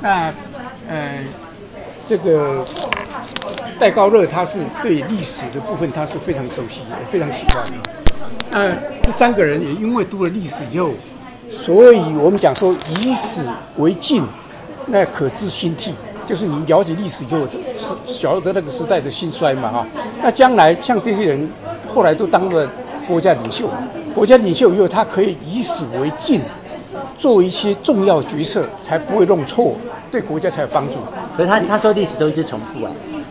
那呃，这个戴高乐他是对历史的部分他是非常熟悉，也非常喜欢。那这三个人也因为读了历史以后，所以我们讲说以史为镜，那可知兴替。就是你了解历史以后，是晓得那个时代的兴衰嘛哈。那将来像这些人，后来都当了国家领袖，国家领袖以后，他可以以史为镜，做一些重要决策，才不会弄错，对国家才有帮助。可是他他说历史都一直重复啊。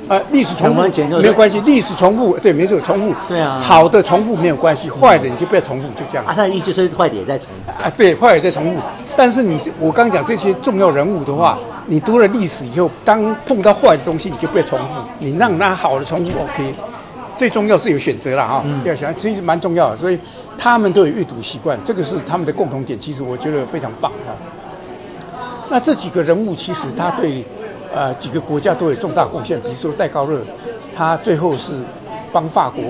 呃，历史重复没有关系，历史重复对，没错，重复。对啊。好的重复没有关系，坏的你就不要重复，就这样。啊，他的意思是坏的也在重复。啊，对，坏的也在重复。但是你我刚讲这些重要人物的话。你读了历史以后，当碰到坏的东西，你就不要重复，你让那好的重复 OK。最重要是有选择了哈，要想其实蛮重要的，所以他们都有阅读习惯，这个是他们的共同点。其实我觉得非常棒哈。那这几个人物其实他对呃几个国家都有重大贡献，比如说戴高乐，他最后是帮法国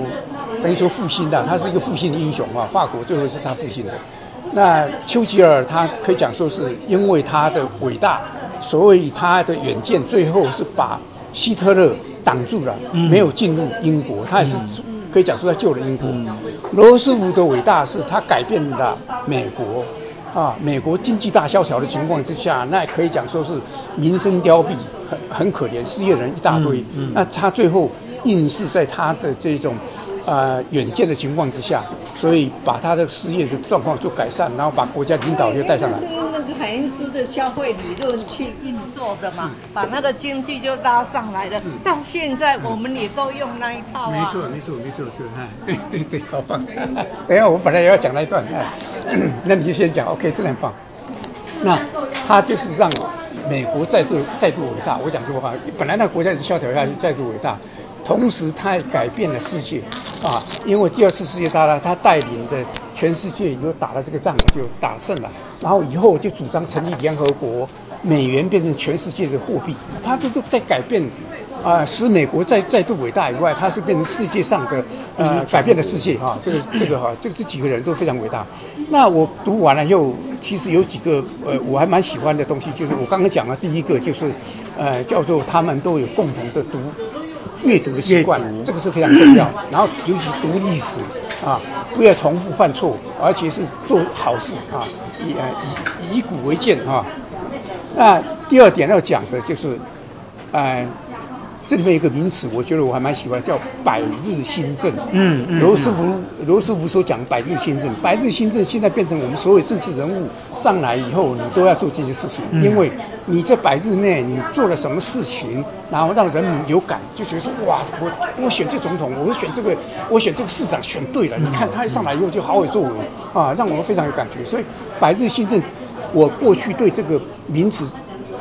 等于说复兴的，他是一个复兴的英雄啊，法国最后是他复兴的。那丘吉尔他可以讲说是因为他的伟大。所以他的远见最后是把希特勒挡住了，没有进入英国。他也是可以讲说他救了英国。罗斯福的伟大是他改变了美国啊，美国经济大萧条的情况之下，那也可以讲说是民生凋敝，很很可怜，失业人一大堆。那他最后硬是在他的这种。呃，远见的情况之下，所以把他的失业的状况做改善，然后把国家领导又带上来。凯恩斯的消费理论去运作的嘛，把那个经济就拉上来了。到现在我们也都用那一套啊。没错，没错，没错，是哎，对对对，好棒。等一下，我本来也要讲那一段，啊，那你就先讲，OK，真的很棒。那他就是让美国再度再度伟大。我讲这个话，本来那个国家是萧条下去，再度伟大。同时，他也改变了世界，啊，因为第二次世界大战，他带领的全世界又打了这个仗，就打胜了。然后以后就主张成立联合国，美元变成全世界的货币。他这都在改变，啊，使美国再再度伟大以外，他是变成世界上的，呃，改变了世界哈。这个这个哈，这个这几个人都非常伟大。那我读完了以后，其实有几个呃，我还蛮喜欢的东西，就是我刚刚讲的第一个就是，呃，叫做他们都有共同的读。阅读的习惯，这个是非常重要。然后尤其读历史啊，不要重复犯错，而且是做好事啊，以啊以以古为鉴啊。那第二点要讲的就是，呃。这里面有一个名词，我觉得我还蛮喜欢，叫“百日新政”。嗯嗯。罗斯福，罗斯福所讲“百日新政”，“百日新政”现在变成我们所有政治人物上来以后，你都要做这些事情，因为你在百日内你做了什么事情，然后让人民有感，就觉得说：“哇，我我选这总统，我选这个，我选这个市长选对了。”你看他一上来以后就好有作为啊，让我们非常有感觉。所以“百日新政”，我过去对这个名词。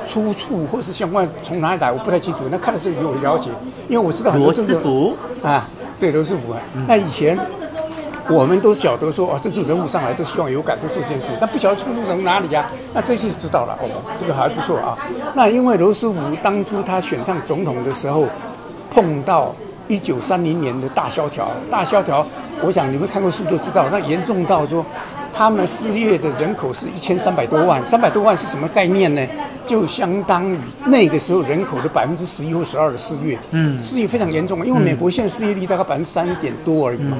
出处或是相关从哪里来，我不太清楚。那看的时候有了解，因为我知道很多罗斯福啊，对罗斯福啊。那以前我们都晓得说，哦，政治人物上来都希望有感，都做这件事。但不晓得出处从哪里呀？那这次知道了，哦，这个还不错啊。那因为罗斯福当初他选上总统的时候，碰到一九三零年的大萧条，大萧条，我想你们看过书都知道，那严重到说。他们失业的人口是一千三百多万，三百多万是什么概念呢？就相当于那个时候人口的百分之十一或十二的失业，嗯，失业非常严重。因为美国现在失业率大概百分之三点多而已嘛，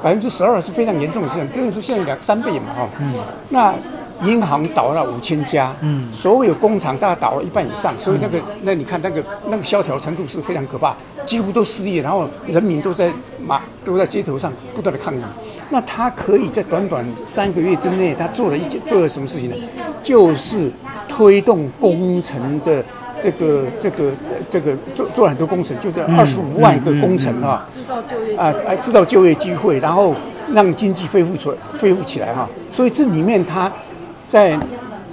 百分之十二是非常严重的事情，等于说现在两三倍嘛，哈，嗯，那。银行倒了五千家，嗯，所有工厂大概倒了一半以上，所以那个，那你看那个那个萧条程度是非常可怕，几乎都失业，然后人民都在马都在街头上不断的抗议。那他可以在短短三个月之内，他做了一件做了什么事情呢？就是推动工程的这个这个这个做做了很多工程，就是二十五万个工程啊，制造就业啊，哎，制造就业机会，然后让经济恢复出来恢复起来哈。所以这里面他。在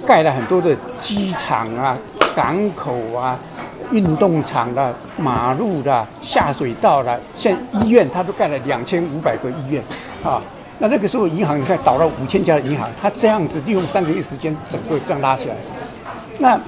盖了很多的机场啊、港口啊、运动场的、马路的、下水道的，像医院，他都盖了两千五百个医院啊。那那个时候银行，你看倒了五千家的银行，他这样子利用三个月时间，整个这样拉起来。那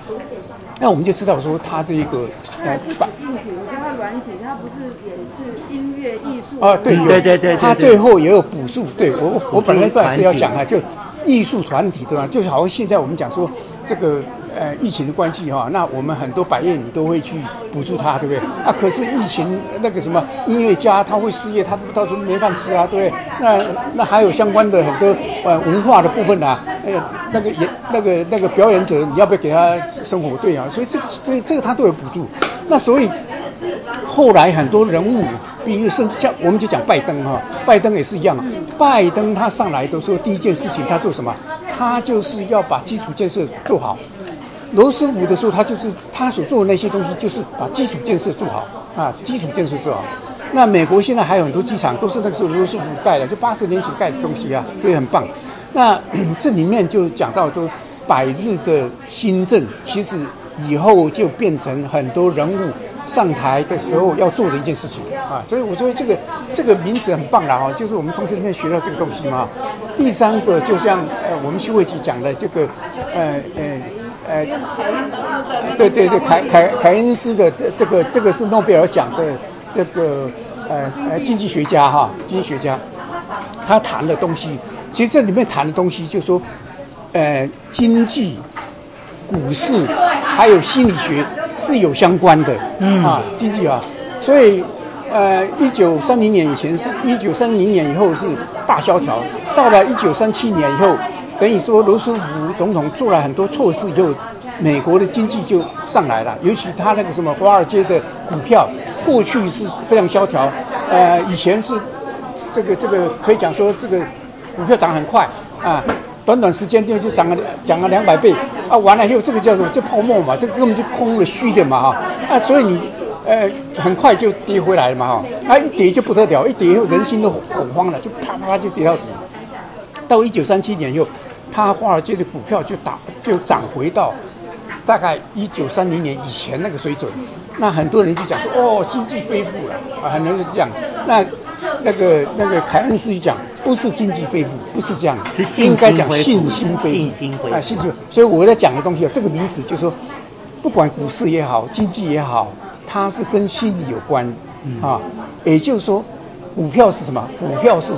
那我们就知道说，他这一个呃，把我叫他软体，他不是也是音乐艺术啊？对对对对，他最后也有补助。对我我我本来段是要讲啊，就。艺术团体对吧？就是好像现在我们讲说，这个呃疫情的关系哈，那我们很多百业你都会去补助他，对不对？啊，可是疫情那个什么音乐家他会失业，他到时候没饭吃啊，对不对？那那还有相关的很多呃文化的部分啊，那个那个演那个那个表演者，你要不要给他生活？费啊，所以这个这个、这个他都有补助。那所以后来很多人物，比如甚至像我们就讲拜登哈，拜登也是一样。拜登他上来的时候，第一件事情他做什么？他就是要把基础建设做好。罗斯福的时候，他就是他所做的那些东西，就是把基础建设做好啊，基础建设做好。那美国现在还有很多机场都是那个时候罗斯福盖的，就八十年前盖的东西啊，所以很棒。那 这里面就讲到说，百日的新政，其实以后就变成很多人物。上台的时候要做的一件事情啊，所以我觉得这个这个名词很棒啦哈，就是我们从这里面学到这个东西嘛。第三个就像呃我们徐会集讲的这个呃呃呃，对对对，凯凯凯恩斯的这个这个是诺贝尔奖的这个呃呃经济学家哈，经济学家，他谈的东西，其实这里面谈的东西就是说呃经济、股市还有心理学。是有相关的，嗯啊，经济啊，所以，呃，一九三零年以前是一九三零年以后是大萧条，到了一九三七年以后，等于说罗斯福总统做了很多措施以后，美国的经济就上来了，尤其他那个什么华尔街的股票，过去是非常萧条，呃，以前是这个这个可以讲说这个股票涨很快啊。短短时间就就涨了涨了两百倍啊！完了以后，这个叫什么？就泡沫嘛，这个根本就空了虚的嘛哈啊！所以你呃很快就跌回来了嘛哈啊！一跌就不得了，一跌以后人心都恐慌了，就啪啪啪就跌到底。到一九三七年以后，他华尔街的股票就打就涨回到大概一九三零年以前那个水准。那很多人就讲说哦，经济恢复了啊，很多人是这样。那那个那个凯恩斯就讲。不是经济恢复，不是这样，是应该讲信心恢复。信心恢复啊，信心。所以我在讲的东西啊，这个名词就是说，不管股市也好，经济也好，它是跟心理有关啊。也就是说，股票是什么？股票是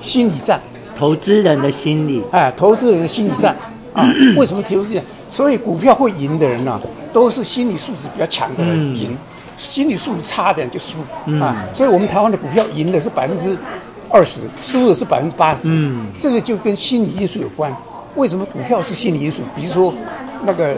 心理战，投资人的心理。哎，投资人的心理战啊。为什么提出这样？所以股票会赢的人呢、啊，都是心理素质比较强的人赢，心理素质差的人就输啊。所以我们台湾的股票赢的是百分之。二十输的是百分之八十，嗯，这个就跟心理因素有关。为什么股票是心理因素？比如说，那个、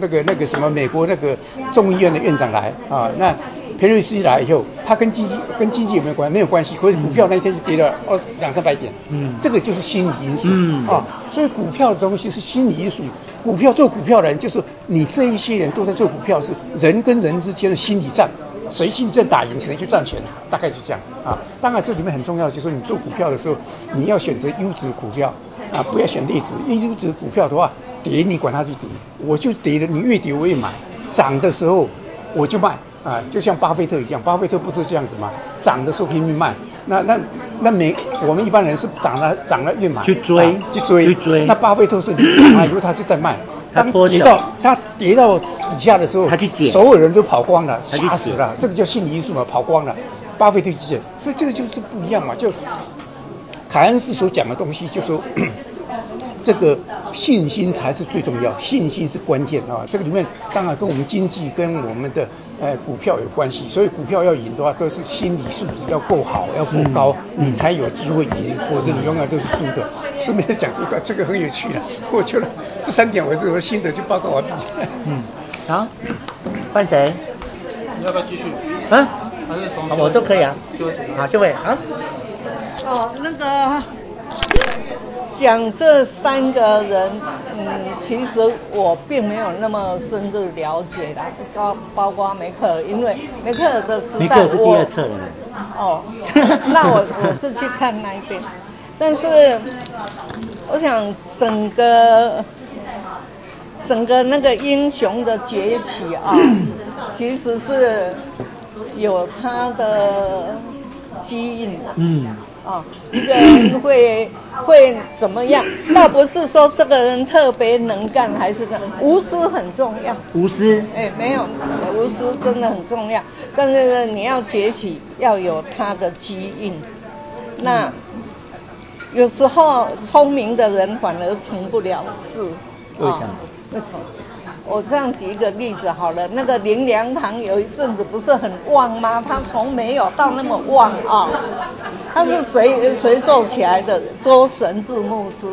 那个、那个什么，美国那个众议院的院长来啊，那裴瑞斯来以后，他跟经济跟经济有没有关？没有关系，可是股票那一天就跌了二两三百点，嗯，这个就是心理因素，嗯啊，所以股票的东西是心理因素。股票做股票的人，就是你这一些人都在做股票，是人跟人之间的心理战。谁心理战打赢，谁就赚钱，大概就这样啊。当然，这里面很重要，就是说你做股票的时候，你要选择优质股票啊，不要选劣质。优质股票的话，跌你管它去跌，我就跌了，你越跌我越买，涨的时候我就卖啊。就像巴菲特一样，巴菲特不都这样子吗？涨的时候拼命卖，那那那没我们一般人是涨了涨了越买去追、啊、去追去追。那巴菲特是你涨了以后他就在卖。当跌到他跌到底下的时候，他去捡，所有人都跑光了，吓死了。这个叫心理因素嘛，跑光了。巴菲特去捡，所以这个就是不一样嘛。就凯恩斯所讲的东西，就说 这个信心才是最重要，信心是关键啊。这个里面当然跟我们经济跟我们的呃股票有关系，所以股票要赢的话，都是心理素质要够好，要够高，你才有机会赢，否则你永远都是输的。顺便讲这个，这个很有趣的，过去了。这三点我是我心得就报告完毕。嗯，好，换谁？你要不要继续？啊？我都可以啊。好，这位啊。哦，那个讲这三个人，嗯，其实我并没有那么深入了解的，包包括梅克尔，因为梅克尔的时代，梅克尔是第二册的人。哦，那我我是去看那一边，但是我想整个。整个那个英雄的崛起啊，其实是有他的基因的。嗯。啊，一个人会会怎么样？倒不是说这个人特别能干，还是个无私很重要。无私？哎，没有，无私真的很重要。但是呢，你要崛起，要有他的基因。那有时候聪明的人反而成不了事。为什么？我这样举一个例子好了，那个林良堂有一阵子不是很旺吗？他从没有到那么旺啊。他是谁谁做起来的？周神志牧师。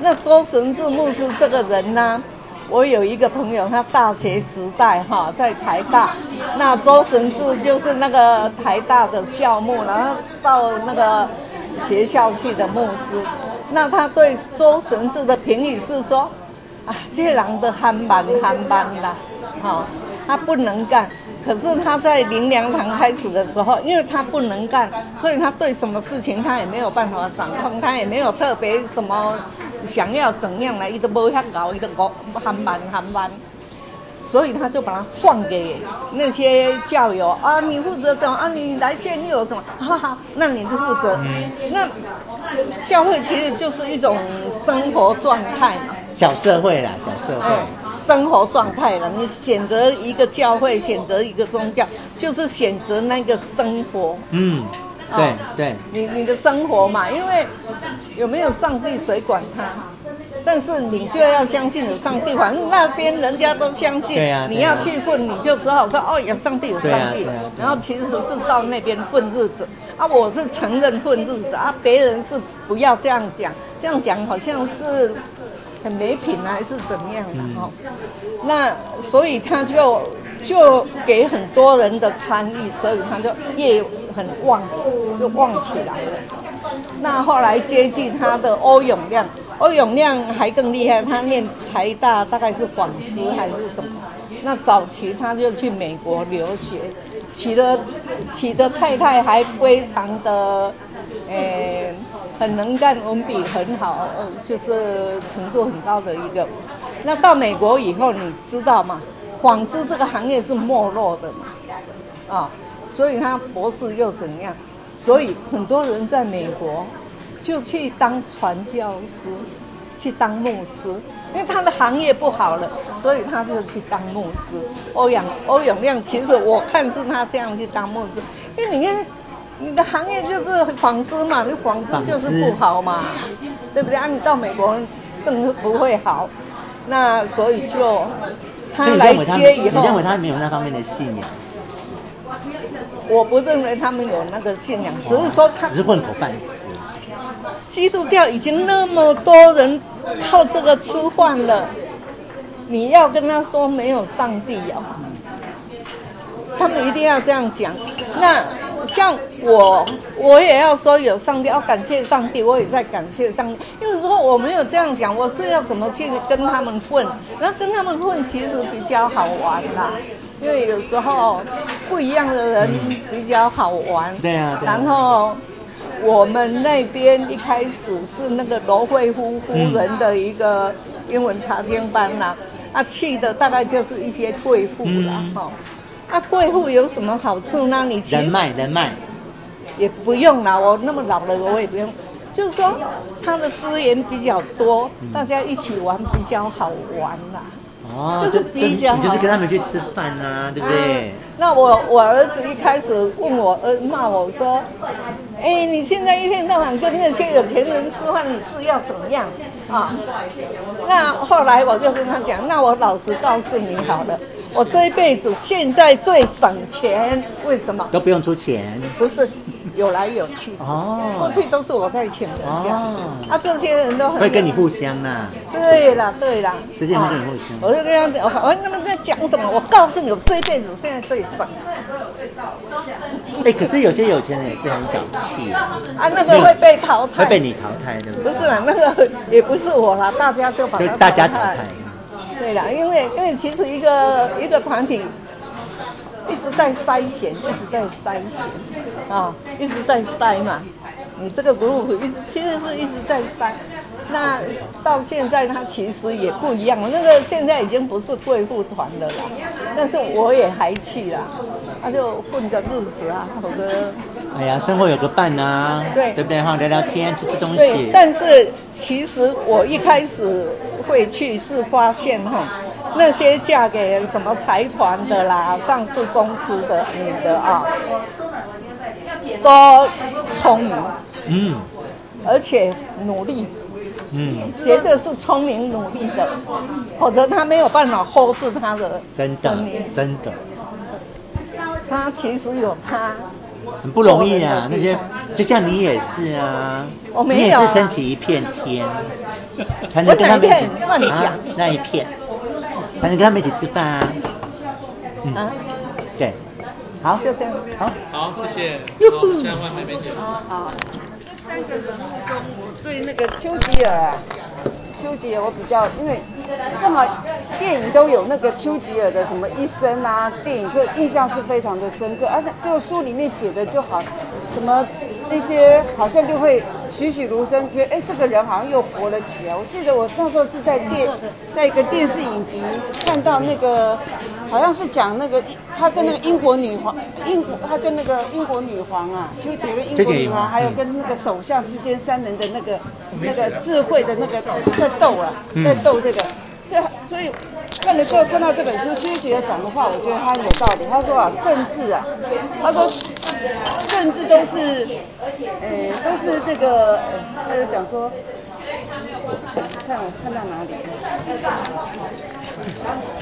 那周神志牧师这个人呢？我有一个朋友，他大学时代哈在台大，那周神志就是那个台大的校牧，然后到那个学校去的牧师。那他对周神志的评语是说。啊，这些人的憨慢憨慢啦，好、哦，他不能干。可是他在灵粮堂开始的时候，因为他不能干，所以他对什么事情他也没有办法掌控，他也没有特别什么想要怎样来，一都不遐搞，一个搞憨蛮憨慢。所以他就把他换给那些教友啊，你负责怎么啊？你来建立有什么？哈哈，那你就负责。那教会其实就是一种生活状态嘛。小社会啦，小社会，嗯、生活状态了。你选择一个教会，选择一个宗教，就是选择那个生活。嗯，对、哦、对。你你的生活嘛，因为有没有上帝谁管他？但是你就要相信有上帝，反正那边人家都相信。对呀、啊。你要去混，你就只好说哦，有上帝，有上帝。然后其实是到那边混日子啊，我是承认混日子啊，别人是不要这样讲，这样讲好像是。很没品还是怎么样的哈？那所以他就就给很多人的参与，所以他就业很旺，就旺起来了。那后来接近他的欧永亮，欧永亮还更厉害，他念台大大概是广资还是什么？那早期他就去美国留学，娶了娶的太太还非常的，诶、欸。很能干，文笔很好，呃，就是程度很高的一个。那到美国以后，你知道吗？纺织这个行业是没落的嘛，啊，所以他博士又怎样？所以很多人在美国就去当传教师，去当牧师，因为他的行业不好了，所以他就去当牧师。欧阳欧阳亮，其实我看是他这样去当牧师，因为你看。你的行业就是纺织嘛，你纺织就是不好嘛，对不对啊？你到美国更不会好，那所以就他来接以后，你认为他没有那方面的信仰？我不认为他们有那个信仰，只是说他只是混口饭吃。基督教已经那么多人靠这个吃饭了，你要跟他说没有上帝哦，他们一定要这样讲，那。像我，我也要说有上帝，要感谢上帝，我也在感谢上帝。因为如果我没有这样讲，我是要怎么去跟他们混？然后跟他们混其实比较好玩啦，因为有时候不一样的人比较好玩。对啊。然后我们那边一开始是那个罗慧夫夫人的一个英文查经班啦，啊，去的大概就是一些贵妇啦，哈。啊，贵妇有什么好处呢？你人脉人脉也不用啦，我那么老了，我也不用。就是说，他的资源比较多，嗯、大家一起玩比较好玩啦。哦，就是比较就是跟他们去吃饭啊，对不对？啊、那我我儿子一开始问我，呃，骂我说：“哎，你现在一天到晚跟那些有钱人吃饭，你是要怎么样啊？”那后来我就跟他讲：“那我老实告诉你好了。”我这一辈子现在最省钱，为什么？都不用出钱。不是，有来有去。哦。过去都是我在请人家。哦。啊，这些人都很会跟你互相呐。对啦，对啦。这些人跟你互相。我就跟他讲，我跟他们在讲什么？我告诉你，我这一辈子现在最省。哎，可是有些有钱人也是很小气啊。啊，那个会被淘汰。会被你淘汰，的不是啦，那个也不是我啦，大家就把。大家淘汰。对啦，因为因为其实一个一个团体一直在筛选，一直在筛选啊，一直在筛嘛。你这个 group 一直其实是一直在筛。那到现在它其实也不一样，那个现在已经不是贵妇团了啦。但是我也还去啦，他就混个日子啊，好的。哎呀，生活有个伴啊，对对不对哈？聊聊天，吃吃东西。对，但是其实我一开始会去是发现哈，那些嫁给什么财团的啦、上市公司的女的啊，都聪明，嗯，而且努力。嗯，绝对是聪明努力的，否则他没有办法 hold 住他的真的，真的。他其实有他很不容易啊。那些就像你也是啊，我没有啊你也是撑起一片天，才能跟他们一起那一片，才能跟他们一起吃饭啊。啊，对，好，就这样。好，好，谢谢。好，现在换妹妹姐。好，这三个人物中，我对那个丘吉尔啊，丘吉尔我比较，因为正好电影都有那个丘吉尔的什么一生啊，电影就印象是非常的深刻，而、啊、且就书里面写的就好，什么那些好像就会栩栩如生，觉得哎这个人好像又活了起来。我记得我那时候是在电，在一个电视影集看到那个。好像是讲那个英，他跟那个英国女皇，英国他跟那个英国女皇啊，丘吉尔跟英国女皇，还有跟那个首相之间三人的那个那个智慧的那个在斗啊，在斗这个，所以所以看了之后看到这本书，丘吉尔讲的话，我觉得他有道理。他说啊，政治啊，他说政治都是，呃，都是这个，他就讲说，看我看到哪里。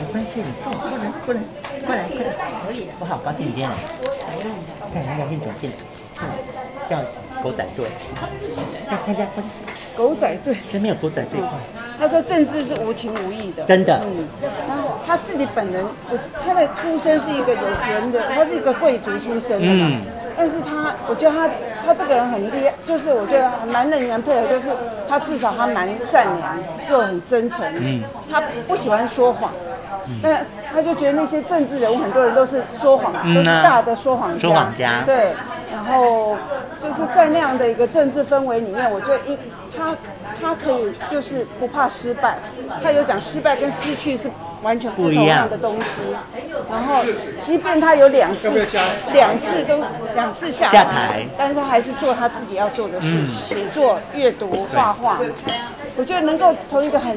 没关系，你坐，过来，过来，过来，过来，可以的。我好高兴你今天来，看人家变怎么变的，这样子狗仔队，看看一下，狗仔队，真没有狗仔队。他说政治是无情无义的，真的。嗯，然后他自己本人，我他的出身是一个有钱的，他是一个贵族出身的嘛。嗯。但是他，我觉得他他这个人很厉害，就是我觉得蛮令人配合，就是他至少他蛮善良又很真诚。嗯。他不喜欢说谎，但他就觉得那些政治人物很多人都是说谎，都是大的说谎家。说谎家。对。然后就是在那样的一个政治氛围里面，我觉得一他。他可以就是不怕失败，他有讲失败跟失去是完全不同样的东西。然后，即便他有两次两次都两次下台，下台，但是他还是做他自己要做的事，嗯、写作、阅读、画画。我觉得能够从一个很，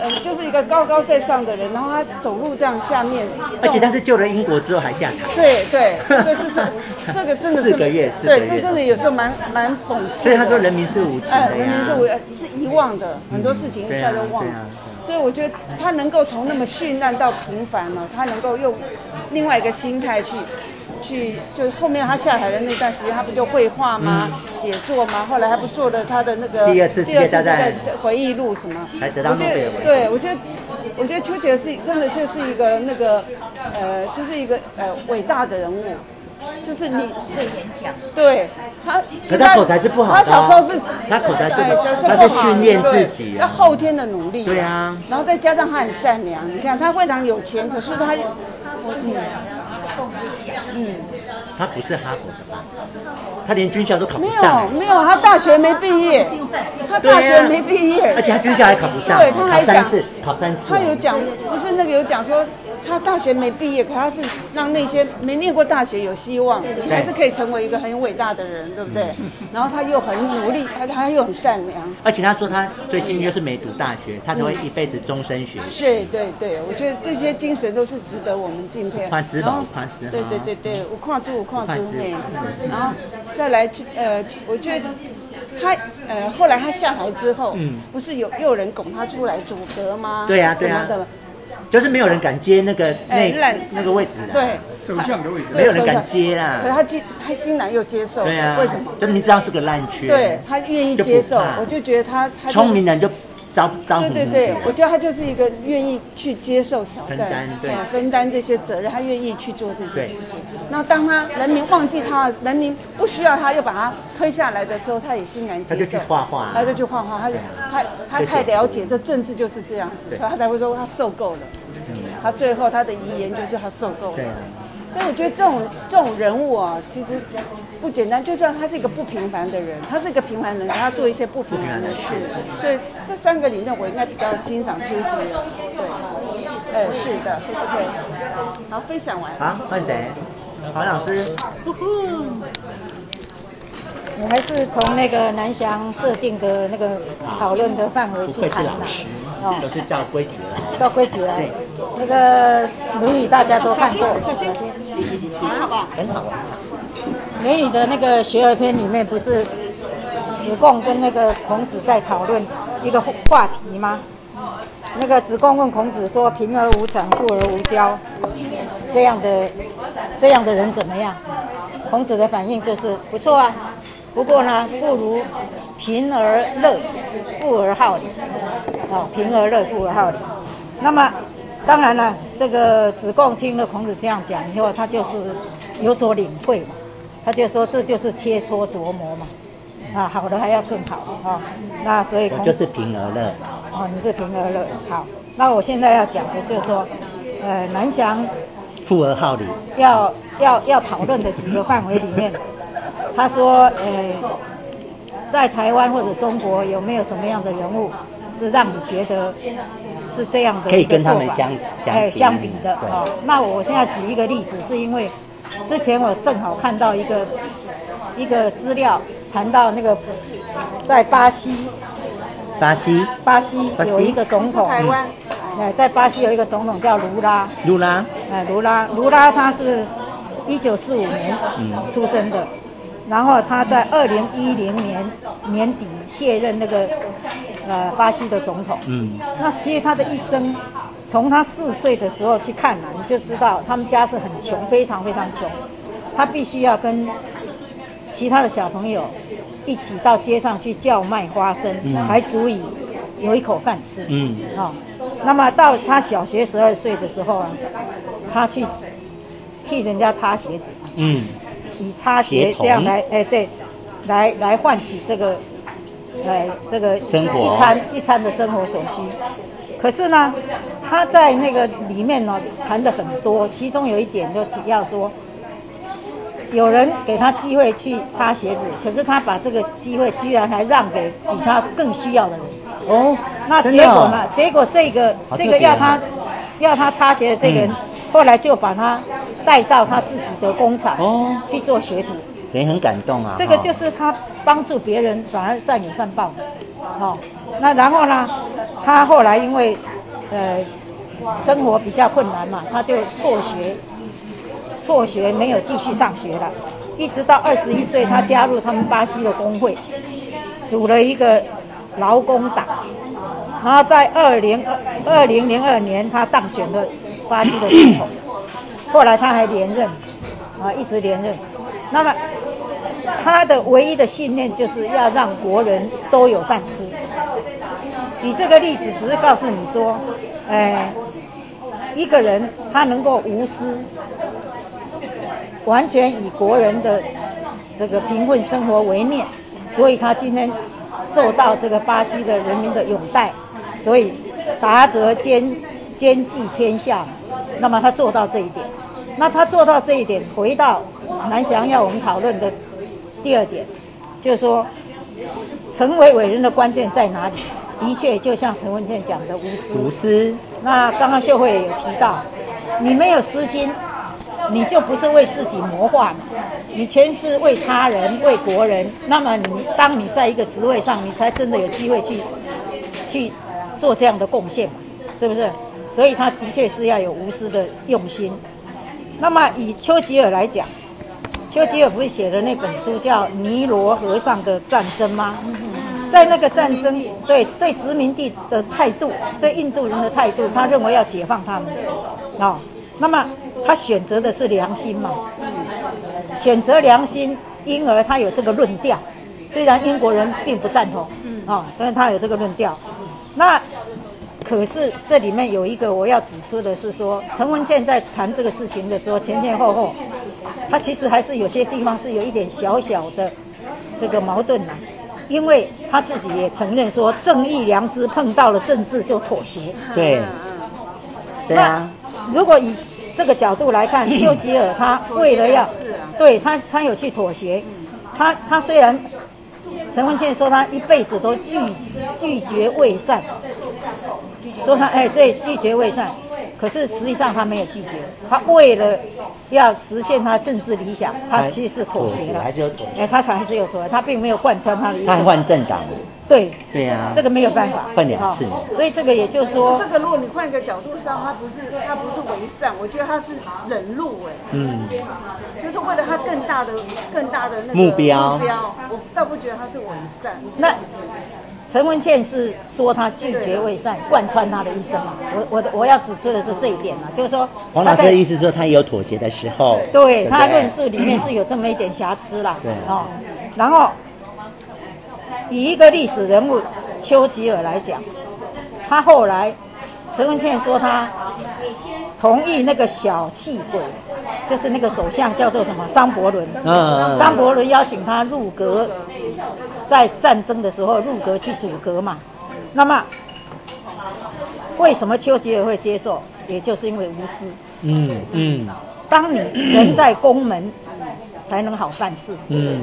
呃，就是一个高高在上的人，然后他走路这样下面，而且他是救了英国之后还下台。对对，这是是，这个真的是四个月，对，这真的有时候蛮蛮讽刺。所以他说人民是无情的、啊呃、人民是无是遗忘的，很多事情一下就忘了。嗯所以我觉得他能够从那么绚烂到平凡了，他能够用另外一个心态去，去就后面他下台的那段时间，他不就绘画吗？写、嗯、作吗？后来他不做了他的那个第二次世界大战回忆录什么？还得到诺贝尔文。对，我觉得，我觉得丘吉尔是真的就是一个那个呃，就是一个呃伟大的人物。就是你会演讲，对他，其实他口才是不好的。他小时候是，他口才是，他是训练自己，要后天的努力。对啊，然后再加上他很善良，你看他非常有钱，可是他，嗯，嗯，他不是哈佛的吧？他连军校都考不上。没有，没有，他大学没毕业，他大学没毕业，而且他军校还考不上，对，他还讲，考三次，他有讲，不是那个有讲说。他大学没毕业，可他是让那些没念过大学有希望，你还是可以成为一个很伟大的人，对不对？然后他又很努力，他他又很善良。而且他说他最幸运就是没读大学，他才会一辈子终身学习。对对对，我觉得这些精神都是值得我们敬佩。宽之宝，宽之。对对对对，我跨住我跨住嘿，然后再来去呃，我觉得他呃后来他下台之后，嗯，不是有又有人拱他出来组阁吗？对呀对呀。就是没有人敢接那个那、欸、那个位置的，对，首相的位置，没有人敢接啦。可是他接，他欣然又接受，对啊，为什么？就明知道是个烂缺，对他愿意接受，我就觉得他，他聪明人就招招。对对对，我觉得他就是一个愿意去接受挑战，分担对，分担这些责任，他愿意去做这件事情。那当他人民忘记他，人民不需要他，又把他推下来的时候，他也欣然接受。他就去画画，他就去画画，他就他他太了解这政治就是这样子，所以他才会说他受够了。他最后他的遗言就是他受够了，对。所以我觉得这种这种人物啊，其实不简单。就算他是一个不平凡的人，他是一个平凡人，他做一些不平凡的事。所以这三个里面，我应该比较欣赏纠结。对，呃，是的，OK。好，分享完。好，换谁？黄老师。我还是从那个南翔设定的那个讨论的范围去谈嘛。哦，都是照规矩来。照规矩来。对。那个《论语》大家都看过。小心，小心。好不好？很好。《论语》的那个学而篇里面，不是子贡跟那个孔子在讨论一个话题吗？那个子贡问孔子说：“贫而无谄，富而无骄，这样的这样的人怎么样？”孔子的反应就是：“不错啊，不过呢，不如贫而乐，富而好礼。哦，平而乐，富而好礼。那么，当然了，这个子贡听了孔子这样讲以后，他就是有所领会嘛。他就说：这就是切磋琢磨嘛。啊，好的还要更好啊。那所以孔子就是平而乐。哦，你是平而乐。好，那我现在要讲的就是说，呃，南翔富而好礼，要要要讨论的几个范围里面，他说，呃，在台湾或者中国有没有什么样的人物是让你觉得是这样的？可以跟他们相相相比的。哦，那我现在举一个例子，是因为之前我正好看到一个一个资料，谈到那个在巴西。巴西，巴西有一个总统，台湾，哎，在巴西有一个总统叫卢拉，卢拉，哎，卢拉，卢拉他是一九四五年出生的，然后他在二零一零年年底卸任那个呃巴西的总统，嗯，那其实他的一生，从他四岁的时候去看啊，你就知道他们家是很穷，非常非常穷，他必须要跟其他的小朋友。一起到街上去叫卖花生，嗯、才足以有一口饭吃。嗯，啊、哦，那么到他小学十二岁的时候啊，他去替人家擦鞋子。嗯，以擦鞋这样来，哎，对，来来换取这个，哎，这个生活一餐一餐的生活所需。可是呢，他在那个里面呢谈的很多，其中有一点就提到说。有人给他机会去擦鞋子，可是他把这个机会居然还让给比他更需要的人。哦，那结果呢？结果这个这个要他要他擦鞋的这个人，后来就把他带到他自己的工厂哦去做学徒。人很感动啊。这个就是他帮助别人，反而善有善报。哦，那然后呢？他后来因为呃生活比较困难嘛，他就辍学。辍学没有继续上学了，一直到二十一岁，他加入他们巴西的工会，组了一个劳工党，然后在二零二零零二年，他当选了巴西的总统，后来他还连任，啊，一直连任。那么他的唯一的信念就是要让国人都有饭吃。举这个例子，只是告诉你说，哎，一个人他能够无私。完全以国人的这个贫困生活为念，所以他今天受到这个巴西的人民的拥戴，所以达则兼兼济天下。那么他做到这一点，那他做到这一点，回到南翔要我们讨论的第二点，就是说，成为伟人的关键在哪里？的确，就像陈文茜讲的，无私。无私。那刚刚秀慧也有提到，你没有私心。你就不是为自己谋划嘛，你全是为他人、为国人。那么你当你在一个职位上，你才真的有机会去去做这样的贡献嘛，是不是？所以他的确是要有无私的用心。那么以丘吉尔来讲，丘吉尔不是写的那本书叫《尼罗河上的战争》吗？在那个战争，对对殖民地的态度，对印度人的态度，他认为要解放他们啊、哦。那么。他选择的是良心嘛？选择良心，因而他有这个论调。虽然英国人并不赞同，啊，但是他有这个论调。那可是这里面有一个我要指出的是说，陈文茜在谈这个事情的时候，前前后后，他其实还是有些地方是有一点小小的这个矛盾的，因为他自己也承认说，正义良知碰到了政治就妥协。对，对啊。如果以这个角度来看，丘吉尔他为了要 对他，他有去妥协。他他虽然陈文茜说他一辈子都拒拒绝为善，说他哎对拒绝为善，可是实际上他没有拒绝，他为了要实现他政治理想，他其实是妥协了，还是有妥协，哎，他还是有妥协，他并没有贯穿他的意思。他换政党。对对呀，这个没有办法。换两次，所以这个也就是说，这个如果你换一个角度上，他不是他不是为善，我觉得他是忍辱哎，嗯，就是为了他更大的更大的那个目标，目标，我倒不觉得他是为善。那陈文茜是说他拒绝为善，贯穿他的一生嘛。我我我要指出的是这一点嘛，就是说黄老师的意思是说他也有妥协的时候，对，不他论述里面是有这么一点瑕疵啦。对哦，然后以一个历史人物丘吉尔来讲，他后来陈文茜说他同意那个小气鬼，就是那个首相叫做什么张伯伦，嗯张伯伦邀请他入阁。在战争的时候入阁去阻隔嘛，那么为什么丘吉尔会接受？也就是因为无私。嗯嗯当你人在宫门，才能好办事。嗯，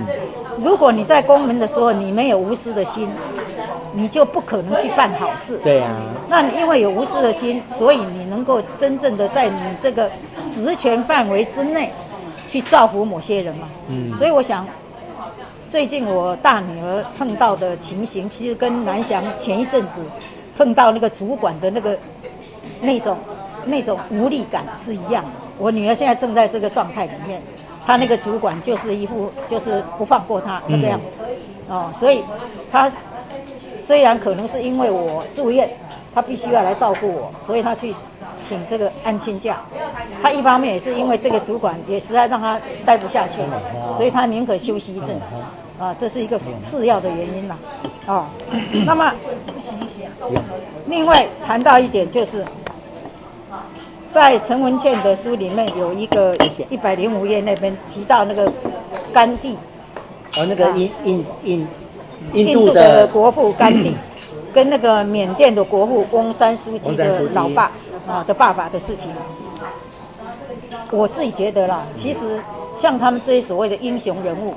如果你在宫门的时候，你没有无私的心，你就不可能去办好事。对啊，那你因为有无私的心，所以你能够真正的在你这个职权范围之内去造福某些人嘛。嗯所以我想。最近我大女儿碰到的情形，其实跟南翔前一阵子碰到那个主管的那个那种那种无力感是一样的。我女儿现在正在这个状态里面，她那个主管就是一副就是不放过她那个样子，哦，所以她虽然可能是因为我住院，她必须要来照顾我，所以她去请这个安亲假。她一方面也是因为这个主管也实在让她待不下去了，所以她宁可休息一阵子。啊，这是一个次要的原因啦，啊，那么另外谈到一点就是，在陈文茜的书里面有一个一百零五页那边提到那个甘地，哦，那个印印印印印度的国父甘地，跟那个缅甸的国父翁山书记的老爸啊的爸爸的事情，我自己觉得啦，其实像他们这些所谓的英雄人物。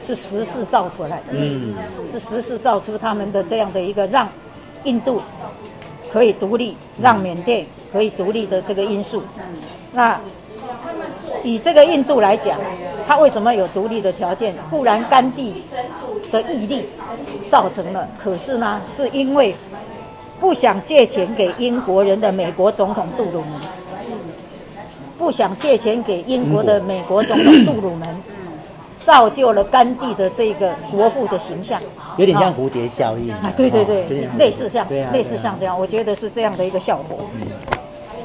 是时势造出来的，嗯，是时势造出他们的这样的一个让印度可以独立，让缅甸可以独立的这个因素。那以这个印度来讲，他为什么有独立的条件？固然甘地的毅力造成了，可是呢，是因为不想借钱给英国人的美国总统杜鲁门，不想借钱给英国的美国总统杜鲁门。造就了甘地的这个国父的形象，有点像蝴蝶效应啊，对对对，类似像，类似像这样，我觉得是这样的一个效果。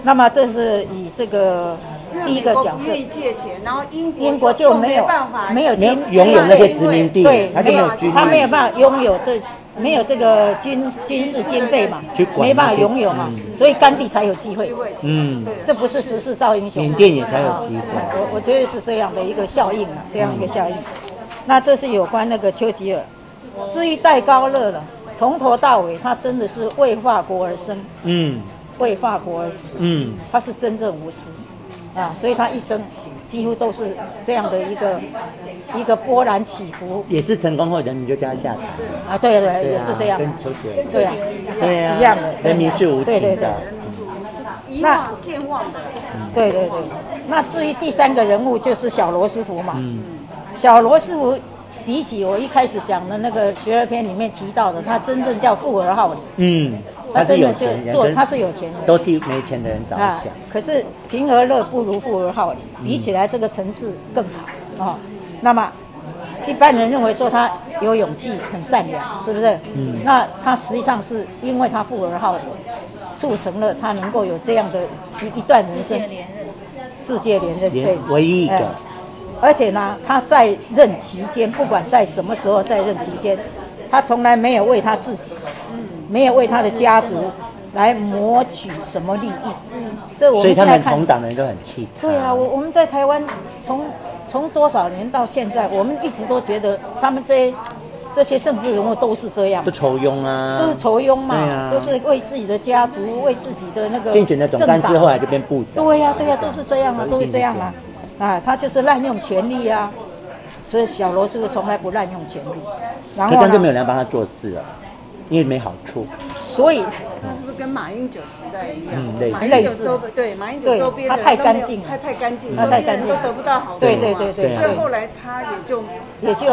那么这是以这个第一个角色，借钱，然后英英国就没有没有军拥有那些殖民地，对，他没有，他没有办法拥有这没有这个军军事经费嘛，没办法拥有嘛，所以甘地才有机会。嗯，这不是时势造英雄，缅甸也才有机会。我我觉得是这样的一个效应啊，这样一个效应。那这是有关那个丘吉尔。至于戴高乐了，从头到尾他真的是为法国而生，嗯，为法国而死，嗯，他是真正无私。啊，所以他一生几乎都是这样的一个一个波澜起伏。也是成功后人民就叫他下台。啊，对对，也是这样，跟丘吉尔对啊，对啊，一样的，人民最无情的，遗忘健忘的，对对对。那至于第三个人物就是小罗斯福嘛，嗯，小罗斯福。比起我一开始讲的那个学而篇里面提到的，他真正叫富而好礼。嗯，他真的就做，他是有钱人，都替没钱的人着想。啊、可是贫而乐不如富而好礼，比起来这个层次更好啊、哦。那么一般人认为说他有勇气、很善良，是不是？嗯。那他实际上是因为他富而好礼，促成了他能够有这样的一一段人生。世界连任，对，唯一一个。而且呢，他在任期间，不管在什么时候在任期间，他从来没有为他自己，没有为他的家族来谋取什么利益。嗯，这我们现在看，所以他们同党人都很气。对啊，我我们在台湾从从多少年到现在，我们一直都觉得他们这些这些政治人物都是这样，都仇庸啊，都是酬庸嘛，啊、都是为自己的家族，为自己的那个竞选的总干事，后来就变部长。对呀、啊，对呀、啊，都是这样啊，都是这样啊。啊，他就是滥用权力啊，所以小罗斯福从来不滥用权力。然后这样就没有人帮他做事了，因为没好处。所以他是不是跟马英九时代一样？嗯，类似。类似。对，马英九周边他太干净，他太干净，他太干净都得不到好处。对对对对。所以后来他也就也就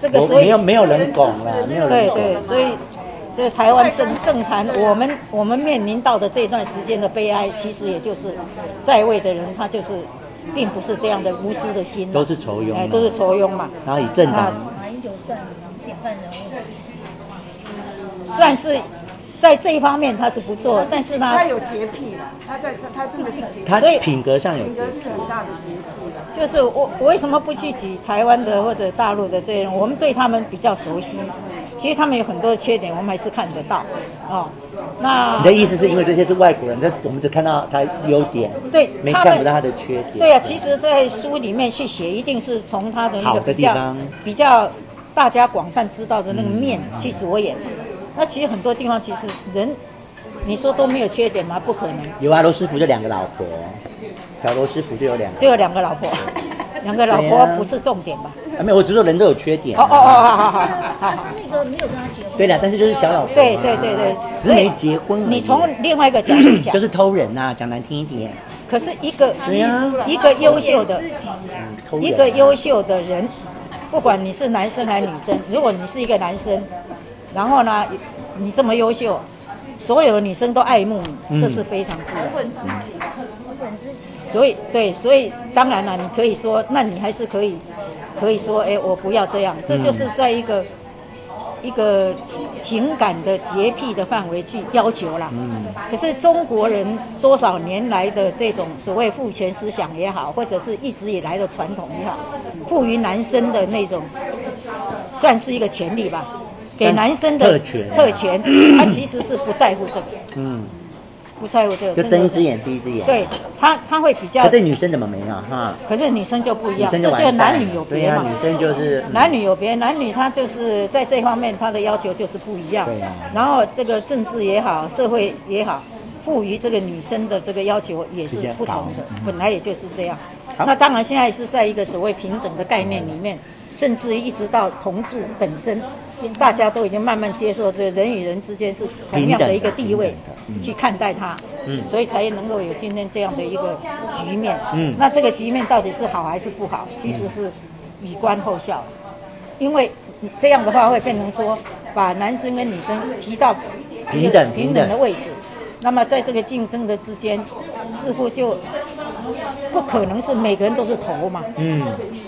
这个，所以没有没有人拱了，没有人对对，所以这个台湾政政坛，我们我们面临到的这段时间的悲哀，其实也就是在位的人他就是。并不是这样的无私的心，都是仇庸，哎，都是仇庸嘛。然后以政党，马英九算典范人物，算是在这一方面他是不错，但是呢，他有洁癖了，他在他真的是洁癖，他所以品格上有品格是很大的洁癖了。就是我我为什么不去举台湾的或者大陆的这些人？我们对他们比较熟悉，其实他们有很多的缺点，我们还是看得到哦。那你的意思是因为这些是外国人，他我们只看到他优点，对没看不到他的缺点。对啊，其实，在书里面去写，一定是从他的那好个比较的地方比较大家广泛知道的那个面去着眼。那其实很多地方，其实人你说都没有缺点吗？不可能，有啊，罗斯福就两个老婆，小罗斯福就有两个。就有两个老婆，两个老婆不是重点吧？啊，没有，我只说人都有缺点。哦哦哦，好好好好好。那个没有跟他结婚。对了，但是就是小老婆。对对对对，只是没结婚而已。你从另外一个角度想，就是偷人呐，讲难听一点。可是一个一个优秀的一个优秀的人，不管你是男生还是女生，如果你是一个男生，然后呢，你这么优秀，所有的女生都爱慕你，这是非常自然。问自己，所以对，所以当然了，你可以说，那你还是可以，可以说，哎，我不要这样，这就是在一个、一个情感的洁癖的范围去要求啦。嗯。可是中国人多少年来的这种所谓父权思想也好，或者是一直以来的传统也好，赋予男生的那种，算是一个权利吧，给男生的特权啊。特权，他其实是不在乎这个，嗯，不在乎这个，就睁一只眼闭一只眼。。对他他会比较可，对女生怎么没有哈？可是女生就不一样，这就男女有别嘛。女生就是嗯男女有别，男女他就是在这方面他的要求就是不一样。然后这个政治也好，社会也好，赋予这个女生的这个要求也是不同的，本来也就是这样。好那当然现在是在一个所谓平等的概念里面，甚至于一直到同志本身，大家都已经慢慢接受这个人与人之间是同样的一个地位去看待它。嗯所以才能够有今天这样的一个局面。嗯那这个局面到底是好还是不好？其实是以观后效，因为这样的话会变成说，把男生跟女生提到平等平等的位置，那么在这个竞争的之间，似乎就不可能是每个人都是头嘛。嗯，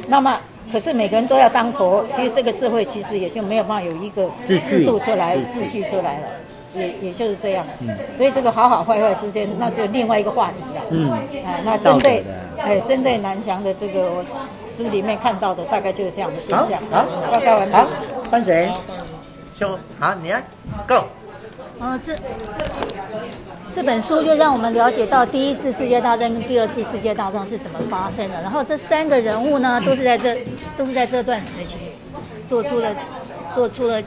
那么，可是每个人都要当头，其实这个社会其实也就没有办法有一个制度出来、秩序出来了，也也就是这样。嗯所以这个好好坏坏之间，那就另外一个话题了。嗯哎，那针对哎针对南翔的这个我书里面看到的，大概就是这样的现好象。好报告完毕好。，换谁？兄，好，你来，Go。哦，这这本书就让我们了解到第一次世界大战跟第二次世界大战是怎么发生的。然后这三个人物呢，都是在这都是在这段时期做出了做出了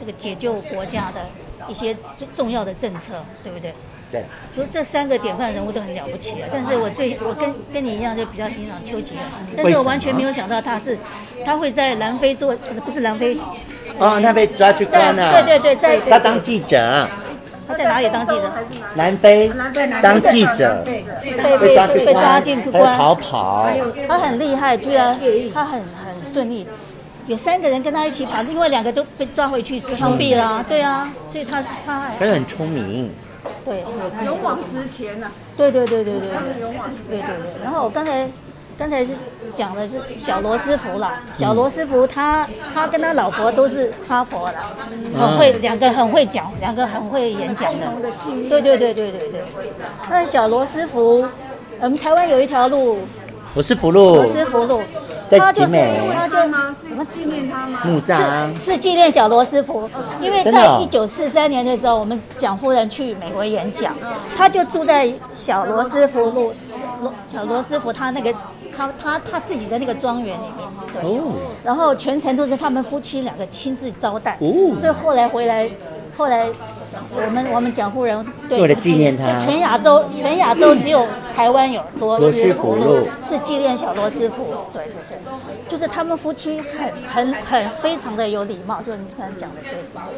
这个解救国家的一些重重要的政策，对不对？对，所以这三个典范人物都很了不起啊。但是我最我跟跟你一样，就比较欣赏丘吉尔，但是我完全没有想到他是他会在南非做，不是南非，哦，他被抓去在关了。对对对，在他当记者，他在哪里当记者？南非。当记者，被被抓去被抓，进去关，他逃跑。他很厉害，居然他很很顺利，有三个人跟他一起跑，另外两个都被抓回去枪毙了啊，对啊，所以他他还可是很聪明，对。勇往直前呐、对对对对对对勇往直对对对。然后我刚才刚才是讲的是小罗斯福啦，小罗斯福他他跟他老婆都是哈佛啦，很会两个很会讲，两个很会演讲的，对对对对对对。那小罗斯福，我们台湾有一条路。罗斯福路罗斯福路，在他就是景美。他就什么纪念他吗？墓葬是，是纪念小罗斯福，因为在一九四三年的时候，我们蒋夫人去美国演讲，他就住在小罗斯福路，罗小罗斯福他那个他他他自己的那个庄园里面，对，哦，然后全程都是他们夫妻两个亲自招待，哦。所以后来回来，后来我们我们蒋夫人对为了纪念他全亚洲全亚洲只有台湾有罗斯福是纪念小罗斯福，对对对，就是他们夫妻很很很非常的有礼貌，就是你刚才讲的对，啊，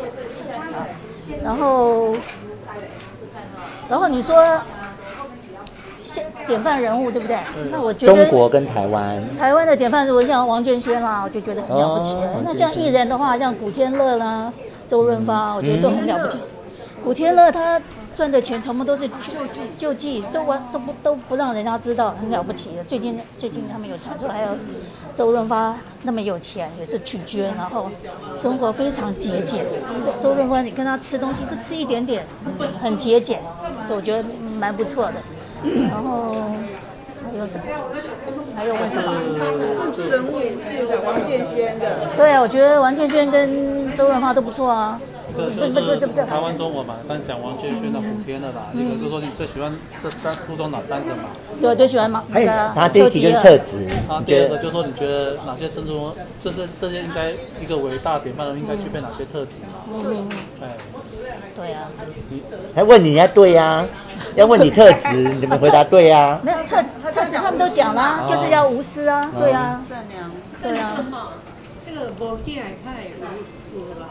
然后然后你说现典范人物对不对？那我觉得中国跟台湾，台湾的典范，如果像王娟轩啦，我就觉得很了不起。哦那像艺人的话，像古天乐啦、周润发，我觉得都很了不起。古天乐他赚的钱全部都是救济，救济都完都不都不让人家知道，很了不起的。最近最近他们有传出，还有周润发那么有钱，也是去捐，然后生活非常节俭。周润发，你跟他吃东西都吃一点点，很节俭，所以我觉得蛮不错的。然后还有什么？还有为什么？政治人物是王建轩的。对啊，我觉得王建轩跟周润发都不错啊。这就是台湾中文嘛，刚讲王建轩的普天的啦。一个就是说你最喜欢这三书中哪三个嘛？对，最喜欢嘛。还有他这一题就是特质。啊，第二个就是说你觉得哪些政治中，就是这些应该一个伟大典范人应该具备哪些特质嘛？嗯，哎，对啊。还问你要对呀，要问你特质，你怎么回答对呀？没有特特质，他们都讲了，就是要无私啊，对啊，善良，对啊。这个无见太无私了。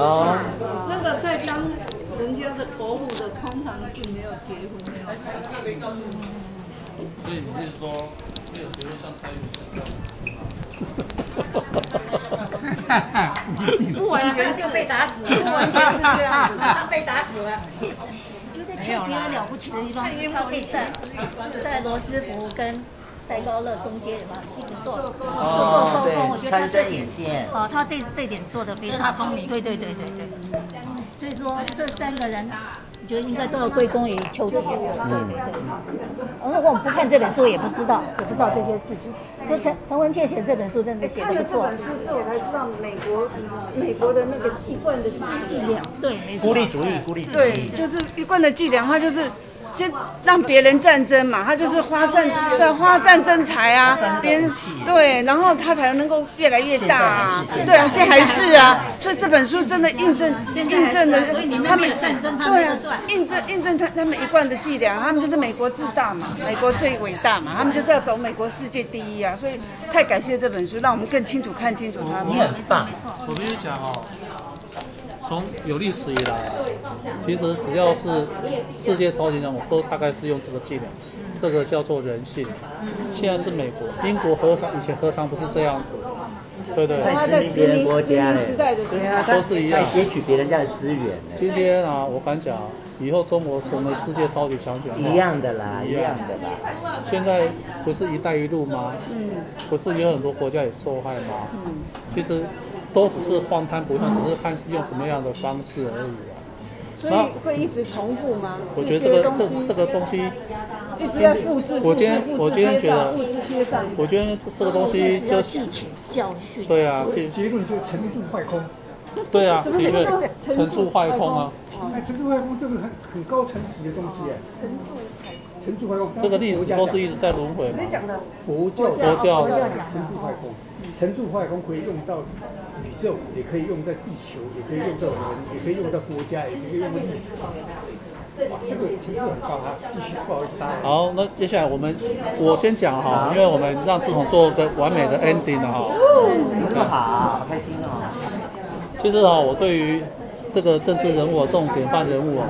哦。那个在当人家的国父的，通常是没有结婚，没有。所以你是说没有结婚像蔡英文？不完全就被打死了，不完全是这样子，马上被打死了。我觉得了不起的地方是，他可以在在罗斯福跟。戴高乐中间有没有一直做做做沟通？我觉得他这点哦，他这这点做的非常聪明。对对对对对。所以说这三个人，我觉得应该都要归功于邱吉尔。嗯。如果我们不看这本书，也不知道也不知道这些事情。说陈陈文茜写这本书真的写的不错。这本书之后才知道美国美国的那个一贯的伎俩。对，孤立主义，孤立主义。对，就是一贯的伎俩，他就是。先让别人战争嘛，他就是花战对花战争财啊，别人对，然后他才能够越来越大啊，对啊，现在还是啊，所以这本书真的印证印证了，所以他们战争他们对啊，印证印证他他们一贯的伎俩，他们就是美国自大嘛，美国最伟大嘛，他们就是要走美国世界第一啊，所以太感谢这本书，让我们更清楚看清楚他们。你很棒，我跟你讲哦。从有历史以来，其实只要是世界超级人物，都大概是用这个伎俩，这个叫做人性。现在是美国、英国何尝以前何尝不是这样子？对对，在殖民别人国家时代的时候，都是一样，截取别人家的资源。今天啊，我敢讲，以后中国成为世界超级强权，一样的啦，一样的啦。现在不是“一带一路”吗？嗯，不是有很多国家也受害吗？嗯，其实。都只是荒滩不断，只是看是用什么样的方式而已啊。所以会一直重复吗？我觉得这个这这个东西一直在复制，我今天我今天觉得复制贴上。我觉得这个东西就教训。对啊，结论就成住坏空。对啊，的确成住坏空啊。哎，沉住坏空这个很很高层级的东西哎。成住沉住坏空，这个历史都是一直在轮回嘛。佛教佛教沉住坏空，沉住坏空可以用到。宇宙也可以用在地球，也可以用在人，也可以用在国家，也可以用在历史。哇，这个层次很高啊！继续，不好意思，打扰。好，那接下来我们我先讲哈，因为我们让志宏做个完美的 ending 了哈。那么好，好开心哦。其实哈，我对于这个政治人物这种典范人物哦，